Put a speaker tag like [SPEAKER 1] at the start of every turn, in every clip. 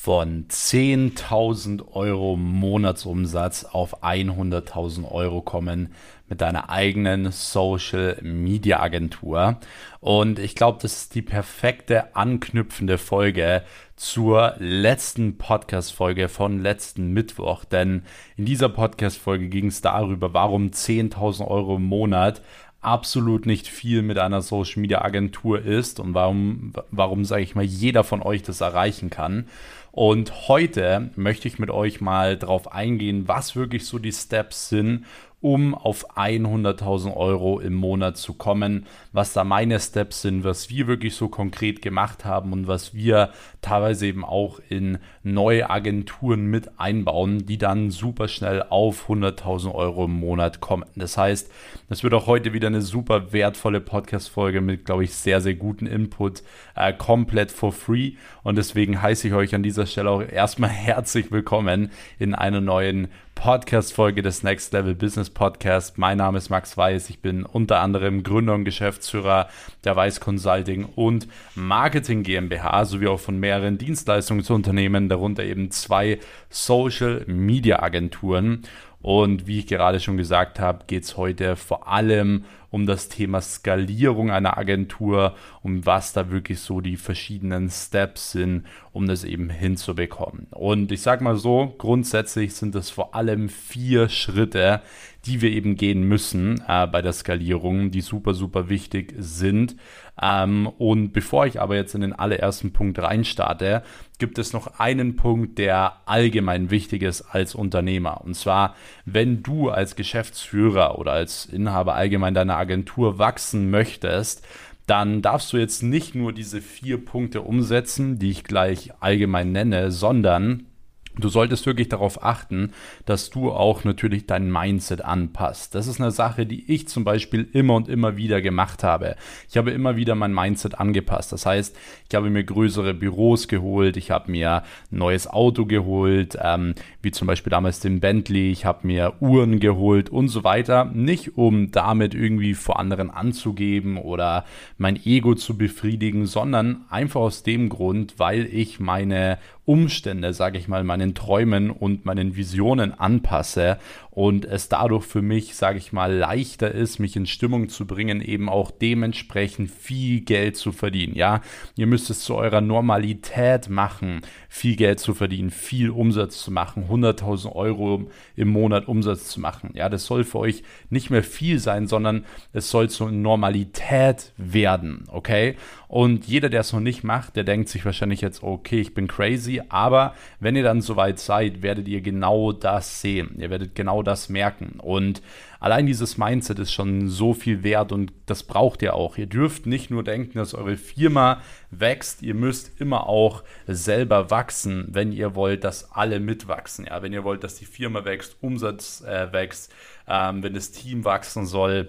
[SPEAKER 1] von 10.000 Euro Monatsumsatz auf 100.000 Euro kommen mit deiner eigenen Social Media Agentur. Und ich glaube, das ist die perfekte anknüpfende Folge zur letzten Podcast-Folge von letzten Mittwoch. Denn in dieser Podcast-Folge ging es darüber, warum 10.000 Euro im Monat absolut nicht viel mit einer Social Media Agentur ist und warum, warum sage ich mal, jeder von euch das erreichen kann. Und heute möchte ich mit euch mal drauf eingehen, was wirklich so die Steps sind, um auf 100.000 Euro im Monat zu kommen, was da meine Steps sind, was wir wirklich so konkret gemacht haben und was wir teilweise eben auch in neue Agenturen mit einbauen, die dann super schnell auf 100.000 Euro im Monat kommen. Das heißt, es wird auch heute wieder eine super wertvolle Podcast-Folge mit, glaube ich, sehr, sehr guten Input, äh, komplett for free. Und deswegen heiße ich euch an dieser Stelle auch erstmal herzlich willkommen in einer neuen Podcast-Folge des Next Level Business Podcast. Mein Name ist Max Weiß. Ich bin unter anderem Gründer und Geschäftsführer der Weiß Consulting und Marketing GmbH sowie auch von mehreren Dienstleistungsunternehmen, darunter eben zwei Social Media Agenturen. Und wie ich gerade schon gesagt habe, geht es heute vor allem um das Thema Skalierung einer Agentur, um was da wirklich so die verschiedenen Steps sind, um das eben hinzubekommen. Und ich sage mal so, grundsätzlich sind es vor allem vier Schritte, die wir eben gehen müssen äh, bei der Skalierung, die super, super wichtig sind. Ähm, und bevor ich aber jetzt in den allerersten Punkt reinstarte, gibt es noch einen Punkt, der allgemein wichtig ist als Unternehmer. Und zwar, wenn du als Geschäftsführer oder als Inhaber allgemein deiner Agentur wachsen möchtest, dann darfst du jetzt nicht nur diese vier Punkte umsetzen, die ich gleich allgemein nenne, sondern Du solltest wirklich darauf achten, dass du auch natürlich dein Mindset anpasst. Das ist eine Sache, die ich zum Beispiel immer und immer wieder gemacht habe. Ich habe immer wieder mein Mindset angepasst. Das heißt, ich habe mir größere Büros geholt, ich habe mir ein neues Auto geholt, ähm, wie zum Beispiel damals den Bentley, ich habe mir Uhren geholt und so weiter. Nicht um damit irgendwie vor anderen anzugeben oder mein Ego zu befriedigen, sondern einfach aus dem Grund, weil ich meine Umstände, sage ich mal, meinen Träumen und meinen Visionen anpasse und es dadurch für mich, sage ich mal, leichter ist, mich in Stimmung zu bringen, eben auch dementsprechend viel Geld zu verdienen. Ja, ihr müsst es zu eurer Normalität machen, viel Geld zu verdienen, viel Umsatz zu machen, 100.000 Euro im Monat Umsatz zu machen. Ja, das soll für euch nicht mehr viel sein, sondern es soll zur Normalität werden. Okay? Und jeder, der es noch nicht macht, der denkt sich wahrscheinlich jetzt, okay, ich bin crazy, aber wenn ihr dann soweit seid, werdet ihr genau das sehen. Ihr werdet genau das merken. Und allein dieses Mindset ist schon so viel wert und das braucht ihr auch. Ihr dürft nicht nur denken, dass eure Firma wächst, ihr müsst immer auch selber wachsen, wenn ihr wollt, dass alle mitwachsen. Ja, wenn ihr wollt, dass die Firma wächst, Umsatz äh, wächst, ähm, wenn das Team wachsen soll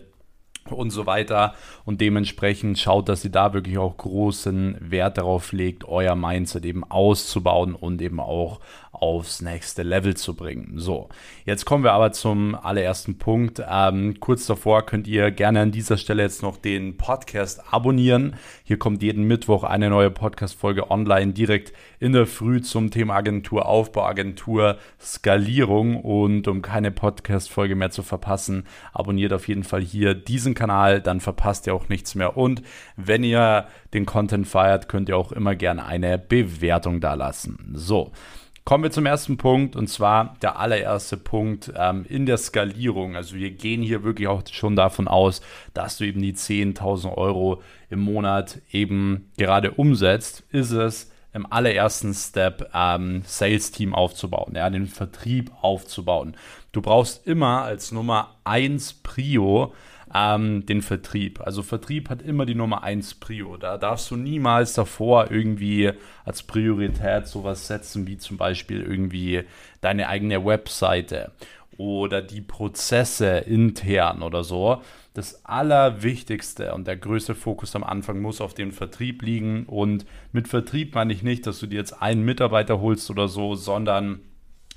[SPEAKER 1] und so weiter. Und dementsprechend schaut, dass ihr da wirklich auch großen Wert darauf legt, euer Mindset eben auszubauen und eben auch aufs nächste Level zu bringen. So, jetzt kommen wir aber zum allerersten Punkt. Ähm, kurz davor könnt ihr gerne an dieser Stelle jetzt noch den Podcast abonnieren. Hier kommt jeden Mittwoch eine neue Podcast-Folge online direkt in der Früh zum Thema Agentur, Aufbau, Agentur, Skalierung. Und um keine Podcast-Folge mehr zu verpassen, abonniert auf jeden Fall hier diesen Kanal, dann verpasst ihr auch nichts mehr. Und wenn ihr den Content feiert, könnt ihr auch immer gerne eine Bewertung da lassen. So. Kommen wir zum ersten Punkt und zwar der allererste Punkt ähm, in der Skalierung. Also wir gehen hier wirklich auch schon davon aus, dass du eben die 10.000 Euro im Monat eben gerade umsetzt, ist es im allerersten Step ähm, Sales-Team aufzubauen, ja, den Vertrieb aufzubauen. Du brauchst immer als Nummer 1 Prio ähm, den Vertrieb. Also Vertrieb hat immer die Nummer 1 Prio. Da darfst du niemals davor irgendwie als Priorität sowas setzen, wie zum Beispiel irgendwie deine eigene Webseite oder die Prozesse intern oder so. Das Allerwichtigste und der größte Fokus am Anfang muss auf den Vertrieb liegen. Und mit Vertrieb meine ich nicht, dass du dir jetzt einen Mitarbeiter holst oder so, sondern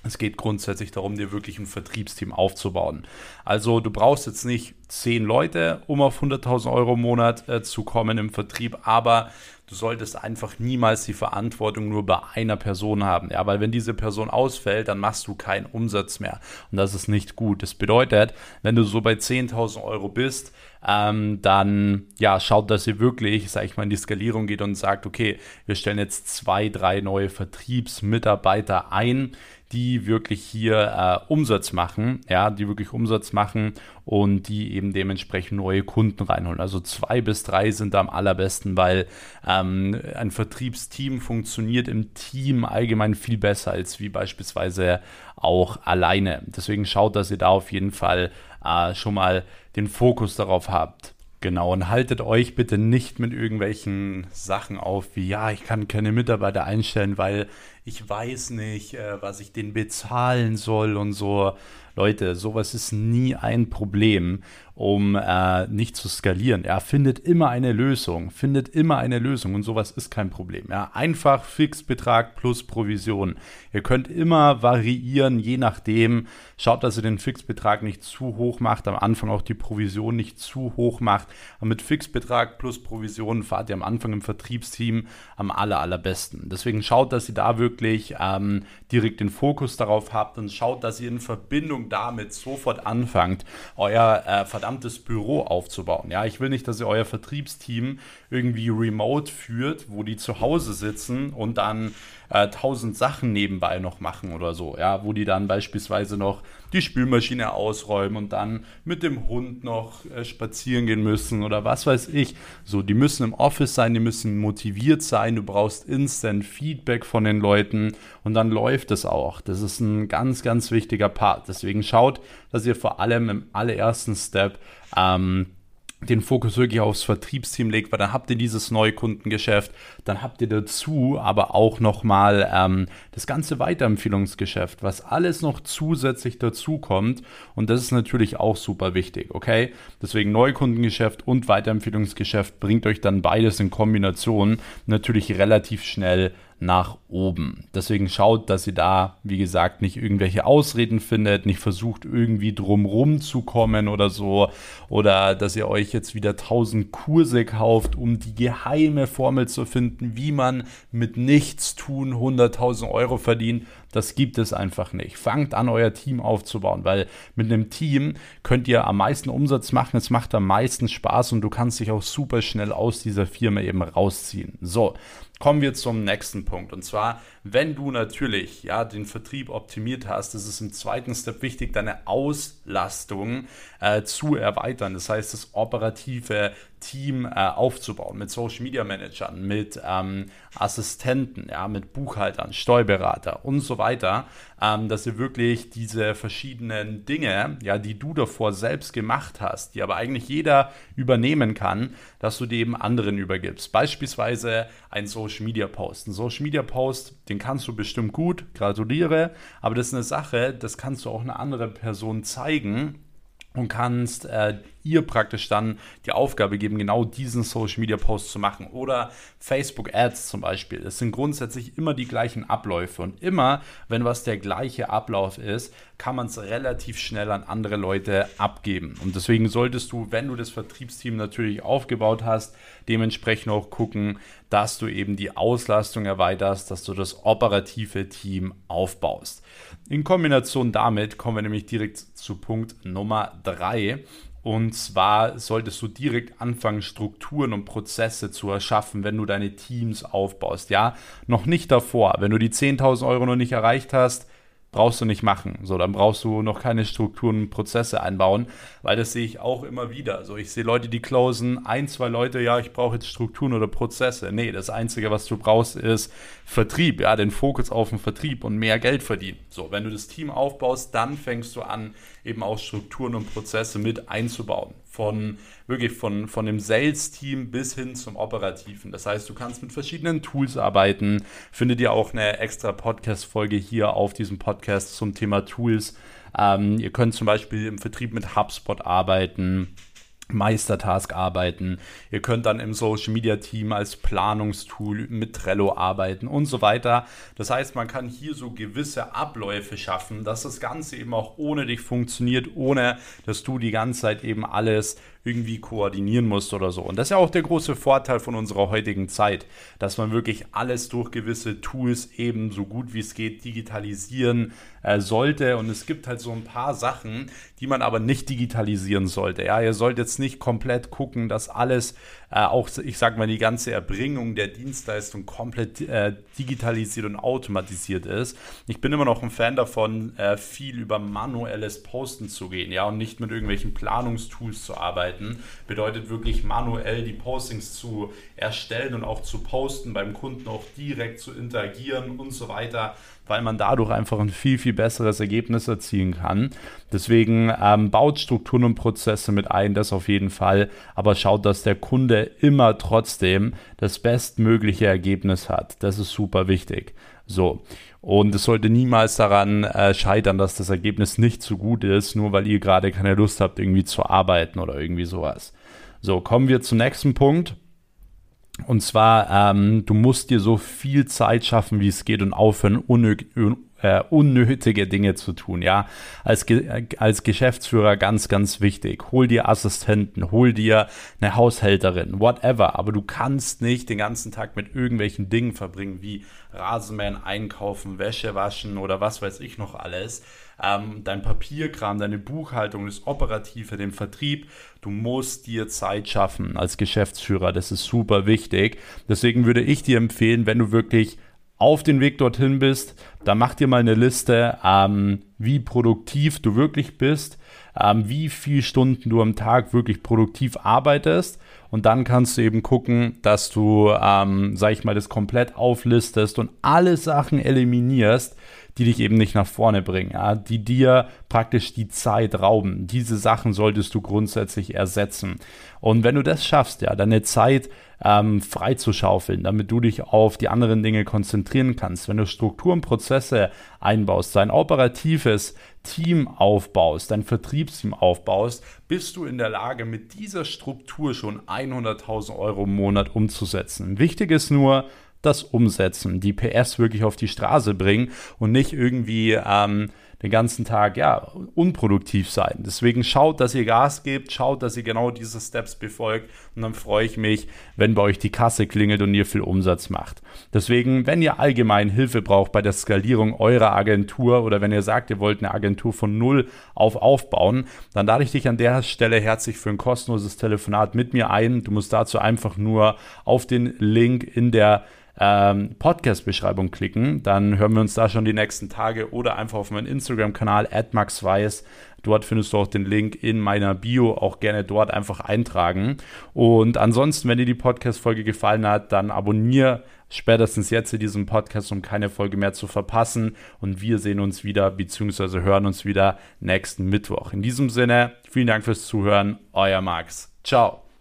[SPEAKER 1] es geht grundsätzlich darum, dir wirklich ein Vertriebsteam aufzubauen. Also du brauchst jetzt nicht zehn Leute, um auf 100.000 Euro im Monat äh, zu kommen im Vertrieb, aber du solltest einfach niemals die Verantwortung nur bei einer Person haben. Ja, weil wenn diese Person ausfällt, dann machst du keinen Umsatz mehr. Und das ist nicht gut. Das bedeutet, wenn du so bei 10.000 Euro bist, ähm, dann ja, schaut, dass ihr wirklich, sag ich mal, in die Skalierung geht und sagt, okay, wir stellen jetzt zwei, drei neue Vertriebsmitarbeiter ein, die wirklich hier äh, Umsatz machen, ja, die wirklich Umsatz machen und die eben dementsprechend neue Kunden reinholen. Also zwei bis drei sind da am allerbesten, weil ähm, ein Vertriebsteam funktioniert im Team allgemein viel besser als wie beispielsweise auch alleine. Deswegen schaut, dass ihr da auf jeden Fall äh, schon mal den Fokus darauf habt. Genau, und haltet euch bitte nicht mit irgendwelchen Sachen auf, wie ja, ich kann keine Mitarbeiter einstellen, weil ich weiß nicht, äh, was ich denen bezahlen soll und so. Leute, sowas ist nie ein Problem, um äh, nicht zu skalieren. Er findet immer eine Lösung, findet immer eine Lösung und sowas ist kein Problem. Ja, einfach Fixbetrag plus Provision. Ihr könnt immer variieren, je nachdem. Schaut, dass ihr den Fixbetrag nicht zu hoch macht, am Anfang auch die Provision nicht zu hoch macht. Und mit Fixbetrag plus Provision fahrt ihr am Anfang im Vertriebsteam am aller, allerbesten. Deswegen schaut, dass ihr da wirklich ähm, direkt den Fokus darauf habt und schaut, dass ihr in Verbindung damit sofort anfangt, euer äh, verdammtes Büro aufzubauen. Ja, ich will nicht, dass ihr euer Vertriebsteam irgendwie remote führt, wo die zu Hause sitzen und dann äh, tausend Sachen nebenbei noch machen oder so, ja, wo die dann beispielsweise noch die Spülmaschine ausräumen und dann mit dem Hund noch äh, spazieren gehen müssen oder was weiß ich. So, die müssen im Office sein, die müssen motiviert sein, du brauchst instant Feedback von den Leuten und dann läuft es auch. Das ist ein ganz, ganz wichtiger Part. Deswegen schaut, dass ihr vor allem im allerersten Step ähm, den Fokus wirklich aufs Vertriebsteam legt, weil dann habt ihr dieses Neukundengeschäft, dann habt ihr dazu aber auch nochmal ähm, das ganze Weiterempfehlungsgeschäft, was alles noch zusätzlich dazu kommt und das ist natürlich auch super wichtig, okay? Deswegen Neukundengeschäft und Weiterempfehlungsgeschäft bringt euch dann beides in Kombination natürlich relativ schnell nach oben. Deswegen schaut, dass ihr da, wie gesagt, nicht irgendwelche Ausreden findet, nicht versucht irgendwie drumrum zu kommen oder so oder dass ihr euch jetzt wieder 1000 Kurse kauft, um die geheime Formel zu finden, wie man mit nichts tun 100.000 Euro verdient. Das gibt es einfach nicht. Fangt an, euer Team aufzubauen, weil mit einem Team könnt ihr am meisten Umsatz machen, es macht am meisten Spaß und du kannst dich auch super schnell aus dieser Firma eben rausziehen. So, kommen wir zum nächsten Punkt. Und zwar, wenn du natürlich ja, den Vertrieb optimiert hast, ist es im zweiten Step wichtig, deine Auslastung äh, zu erweitern. Das heißt, das operative Team äh, aufzubauen mit Social Media Managern, mit ähm, Assistenten, ja, mit Buchhaltern, Steuerberater und so weiter, ähm, dass ihr wirklich diese verschiedenen Dinge, ja, die du davor selbst gemacht hast, die aber eigentlich jeder übernehmen kann, dass du die eben anderen übergibst. Beispielsweise ein Social Media Post. Ein Social Media Post, den kannst du bestimmt gut, gratuliere, aber das ist eine Sache, das kannst du auch einer anderen Person zeigen und kannst äh, ihr praktisch dann die Aufgabe geben, genau diesen Social Media Post zu machen. Oder Facebook Ads zum Beispiel. Es sind grundsätzlich immer die gleichen Abläufe. Und immer, wenn was der gleiche Ablauf ist, kann man es relativ schnell an andere Leute abgeben. Und deswegen solltest du, wenn du das Vertriebsteam natürlich aufgebaut hast, dementsprechend auch gucken, dass du eben die Auslastung erweiterst, dass du das operative Team aufbaust. In Kombination damit kommen wir nämlich direkt zu Punkt Nummer drei. Und zwar solltest du direkt anfangen, Strukturen und Prozesse zu erschaffen, wenn du deine Teams aufbaust. Ja, noch nicht davor. Wenn du die 10.000 Euro noch nicht erreicht hast, brauchst du nicht machen. So, dann brauchst du noch keine Strukturen und Prozesse einbauen, weil das sehe ich auch immer wieder. Also ich sehe Leute, die closen, ein, zwei Leute, ja, ich brauche jetzt Strukturen oder Prozesse. Nee, das Einzige, was du brauchst, ist Vertrieb, ja, den Fokus auf den Vertrieb und mehr Geld verdienen. So, wenn du das Team aufbaust, dann fängst du an, eben auch Strukturen und Prozesse mit einzubauen von wirklich von, von dem Sales-Team bis hin zum Operativen. Das heißt, du kannst mit verschiedenen Tools arbeiten. Findet ihr auch eine extra Podcast-Folge hier auf diesem Podcast zum Thema Tools. Ähm, ihr könnt zum Beispiel im Vertrieb mit HubSpot arbeiten. Meistertask arbeiten. Ihr könnt dann im Social Media Team als Planungstool mit Trello arbeiten und so weiter. Das heißt, man kann hier so gewisse Abläufe schaffen, dass das Ganze eben auch ohne dich funktioniert, ohne dass du die ganze Zeit eben alles irgendwie koordinieren musst oder so. Und das ist ja auch der große Vorteil von unserer heutigen Zeit, dass man wirklich alles durch gewisse Tools eben so gut wie es geht digitalisieren äh, sollte. Und es gibt halt so ein paar Sachen, die man aber nicht digitalisieren sollte. Ja, ihr sollt jetzt nicht komplett gucken, dass alles, äh, auch ich sag mal, die ganze Erbringung der Dienstleistung komplett äh, digitalisiert und automatisiert ist. Ich bin immer noch ein Fan davon, äh, viel über manuelles Posten zu gehen, ja, und nicht mit irgendwelchen Planungstools zu arbeiten. Bedeutet wirklich manuell die Postings zu erstellen und auch zu posten, beim Kunden auch direkt zu interagieren und so weiter weil man dadurch einfach ein viel, viel besseres Ergebnis erzielen kann. Deswegen ähm, baut Strukturen und Prozesse mit ein, das auf jeden Fall, aber schaut, dass der Kunde immer trotzdem das bestmögliche Ergebnis hat. Das ist super wichtig. So. Und es sollte niemals daran äh, scheitern, dass das Ergebnis nicht so gut ist, nur weil ihr gerade keine Lust habt, irgendwie zu arbeiten oder irgendwie sowas. So, kommen wir zum nächsten Punkt. Und zwar, ähm, du musst dir so viel Zeit schaffen, wie es geht und aufhören, unnö äh, unnötige Dinge zu tun. Ja, als, Ge als Geschäftsführer ganz, ganz wichtig. Hol dir Assistenten, hol dir eine Haushälterin, whatever. Aber du kannst nicht den ganzen Tag mit irgendwelchen Dingen verbringen, wie Rasenmähen, einkaufen, Wäsche waschen oder was weiß ich noch alles ähm, dein Papierkram, deine Buchhaltung, das Operative, den Vertrieb. Du musst dir Zeit schaffen als Geschäftsführer. Das ist super wichtig. Deswegen würde ich dir empfehlen, wenn du wirklich auf den Weg dorthin bist, dann mach dir mal eine Liste, ähm, wie produktiv du wirklich bist, ähm, wie viele Stunden du am Tag wirklich produktiv arbeitest. Und dann kannst du eben gucken, dass du, ähm, sag ich mal, das komplett auflistest und alle Sachen eliminierst, die dich eben nicht nach vorne bringen, ja, die dir praktisch die Zeit rauben. Diese Sachen solltest du grundsätzlich ersetzen. Und wenn du das schaffst, ja, deine Zeit ähm, freizuschaufeln, damit du dich auf die anderen Dinge konzentrieren kannst, wenn du Strukturen, Prozesse einbaust, dein operatives Team aufbaust, dein Vertriebsteam aufbaust, bist du in der Lage, mit dieser Struktur schon 100.000 Euro im Monat umzusetzen. Wichtig ist nur, das umsetzen, die PS wirklich auf die Straße bringen und nicht irgendwie ähm, den ganzen Tag ja unproduktiv sein. Deswegen schaut, dass ihr Gas gebt, schaut, dass ihr genau diese Steps befolgt und dann freue ich mich, wenn bei euch die Kasse klingelt und ihr viel Umsatz macht. Deswegen, wenn ihr allgemein Hilfe braucht bei der Skalierung eurer Agentur oder wenn ihr sagt, ihr wollt eine Agentur von null auf aufbauen, dann lade ich dich an der Stelle herzlich für ein kostenloses Telefonat mit mir ein. Du musst dazu einfach nur auf den Link in der ähm, Podcast-Beschreibung klicken, dann hören wir uns da schon die nächsten Tage oder einfach auf meinen Instagram-Kanal @maxweiss. Dort findest du auch den Link in meiner Bio, auch gerne dort einfach eintragen. Und ansonsten, wenn dir die Podcast-Folge gefallen hat, dann abonniere spätestens jetzt in diesem Podcast, um keine Folge mehr zu verpassen. Und wir sehen uns wieder, beziehungsweise hören uns wieder nächsten Mittwoch. In diesem Sinne, vielen Dank fürs Zuhören, euer Max. Ciao.